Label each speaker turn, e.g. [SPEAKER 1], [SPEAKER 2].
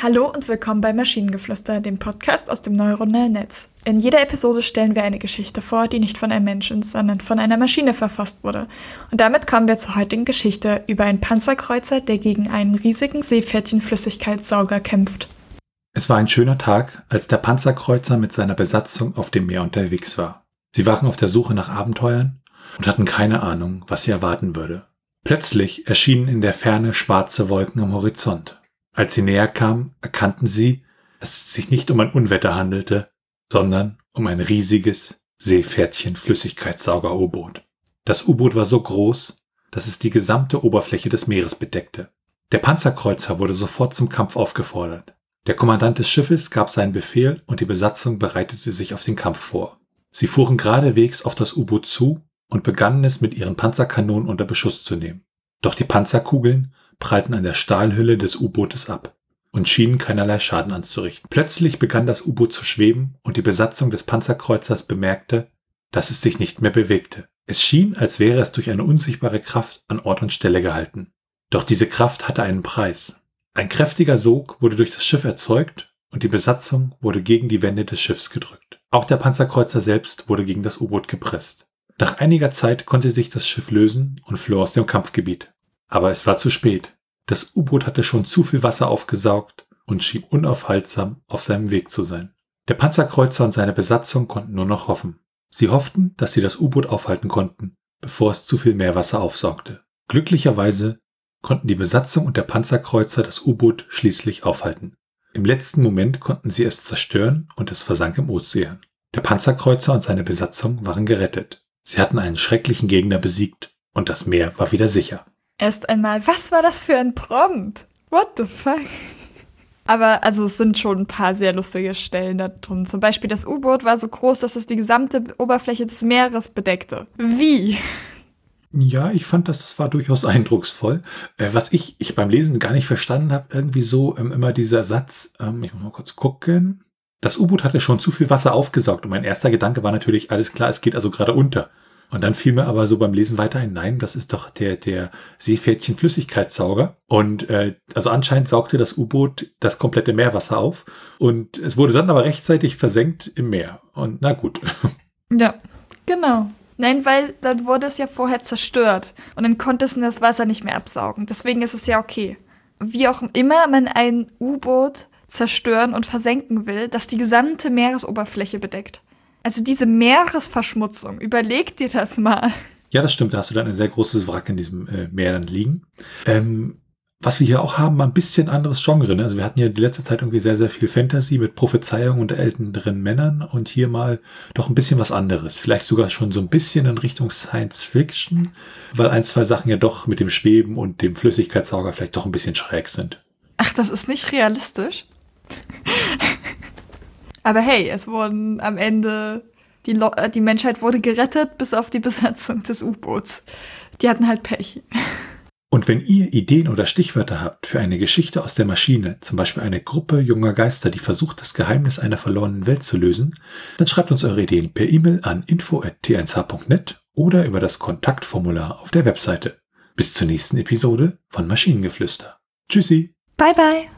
[SPEAKER 1] Hallo und willkommen bei Maschinengeflüster, dem Podcast aus dem neuronalen Netz. In jeder Episode stellen wir eine Geschichte vor, die nicht von einem Menschen, sondern von einer Maschine verfasst wurde. Und damit kommen wir zur heutigen Geschichte über einen Panzerkreuzer, der gegen einen riesigen Seepferdchenflüssigkeitssauger kämpft.
[SPEAKER 2] Es war ein schöner Tag, als der Panzerkreuzer mit seiner Besatzung auf dem Meer unterwegs war. Sie waren auf der Suche nach Abenteuern und hatten keine Ahnung, was sie erwarten würde. Plötzlich erschienen in der Ferne schwarze Wolken am Horizont. Als sie näher kamen, erkannten sie, dass es sich nicht um ein Unwetter handelte, sondern um ein riesiges Seepferdchen-Flüssigkeitssauger-U-Boot. Das U-Boot war so groß, dass es die gesamte Oberfläche des Meeres bedeckte. Der Panzerkreuzer wurde sofort zum Kampf aufgefordert. Der Kommandant des Schiffes gab seinen Befehl und die Besatzung bereitete sich auf den Kampf vor. Sie fuhren geradewegs auf das U-Boot zu und begannen es mit ihren Panzerkanonen unter Beschuss zu nehmen. Doch die Panzerkugeln prallten an der Stahlhülle des U-Bootes ab und schienen keinerlei Schaden anzurichten. Plötzlich begann das U-Boot zu schweben und die Besatzung des Panzerkreuzers bemerkte, dass es sich nicht mehr bewegte. Es schien, als wäre es durch eine unsichtbare Kraft an Ort und Stelle gehalten. Doch diese Kraft hatte einen Preis. Ein kräftiger Sog wurde durch das Schiff erzeugt und die Besatzung wurde gegen die Wände des Schiffs gedrückt. Auch der Panzerkreuzer selbst wurde gegen das U-Boot gepresst. Nach einiger Zeit konnte sich das Schiff lösen und floh aus dem Kampfgebiet. Aber es war zu spät. Das U-Boot hatte schon zu viel Wasser aufgesaugt und schien unaufhaltsam auf seinem Weg zu sein. Der Panzerkreuzer und seine Besatzung konnten nur noch hoffen. Sie hofften, dass sie das U-Boot aufhalten konnten, bevor es zu viel Meerwasser aufsaugte. Glücklicherweise konnten die Besatzung und der Panzerkreuzer das U-Boot schließlich aufhalten. Im letzten Moment konnten sie es zerstören und es versank im Ozean. Der Panzerkreuzer und seine Besatzung waren gerettet. Sie hatten einen schrecklichen Gegner besiegt und das Meer war wieder sicher.
[SPEAKER 1] Erst einmal, was war das für ein Prompt? What the fuck? Aber also es sind schon ein paar sehr lustige Stellen da drin. Zum Beispiel das U-Boot war so groß, dass es die gesamte Oberfläche des Meeres bedeckte. Wie?
[SPEAKER 2] Ja, ich fand, dass das war durchaus eindrucksvoll. Äh, was ich, ich beim Lesen gar nicht verstanden habe, irgendwie so ähm, immer dieser Satz, ähm, ich muss mal kurz gucken. Das U-Boot hatte schon zu viel Wasser aufgesaugt und mein erster Gedanke war natürlich, alles klar, es geht also gerade unter. Und dann fiel mir aber so beim Lesen weiter ein, nein, das ist doch der, der Seepferdchen-Flüssigkeitssauger. Und äh, also anscheinend saugte das U-Boot das komplette Meerwasser auf. Und es wurde dann aber rechtzeitig versenkt im Meer. Und na gut.
[SPEAKER 1] Ja, genau. Nein, weil dann wurde es ja vorher zerstört. Und dann konnte es das Wasser nicht mehr absaugen. Deswegen ist es ja okay. Wie auch immer man ein U-Boot zerstören und versenken will, das die gesamte Meeresoberfläche bedeckt. Also diese Meeresverschmutzung, überleg dir das mal.
[SPEAKER 2] Ja, das stimmt. Da hast du dann ein sehr großes Wrack in diesem äh, Meer dann liegen. Ähm, was wir hier auch haben, ein bisschen anderes Genre. Ne? Also wir hatten ja die letzte Zeit irgendwie sehr, sehr viel Fantasy mit Prophezeiungen und älteren Männern und hier mal doch ein bisschen was anderes. Vielleicht sogar schon so ein bisschen in Richtung Science Fiction, weil ein, zwei Sachen ja doch mit dem Schweben und dem Flüssigkeitssauger vielleicht doch ein bisschen schräg sind.
[SPEAKER 1] Ach, das ist nicht realistisch? Aber hey, es wurden am Ende, die, Lo äh, die Menschheit wurde gerettet, bis auf die Besatzung des U-Boots. Die hatten halt Pech.
[SPEAKER 2] Und wenn ihr Ideen oder Stichwörter habt für eine Geschichte aus der Maschine, zum Beispiel eine Gruppe junger Geister, die versucht, das Geheimnis einer verlorenen Welt zu lösen, dann schreibt uns eure Ideen per E-Mail an info.t1h.net oder über das Kontaktformular auf der Webseite. Bis zur nächsten Episode von Maschinengeflüster. Tschüssi.
[SPEAKER 1] Bye bye.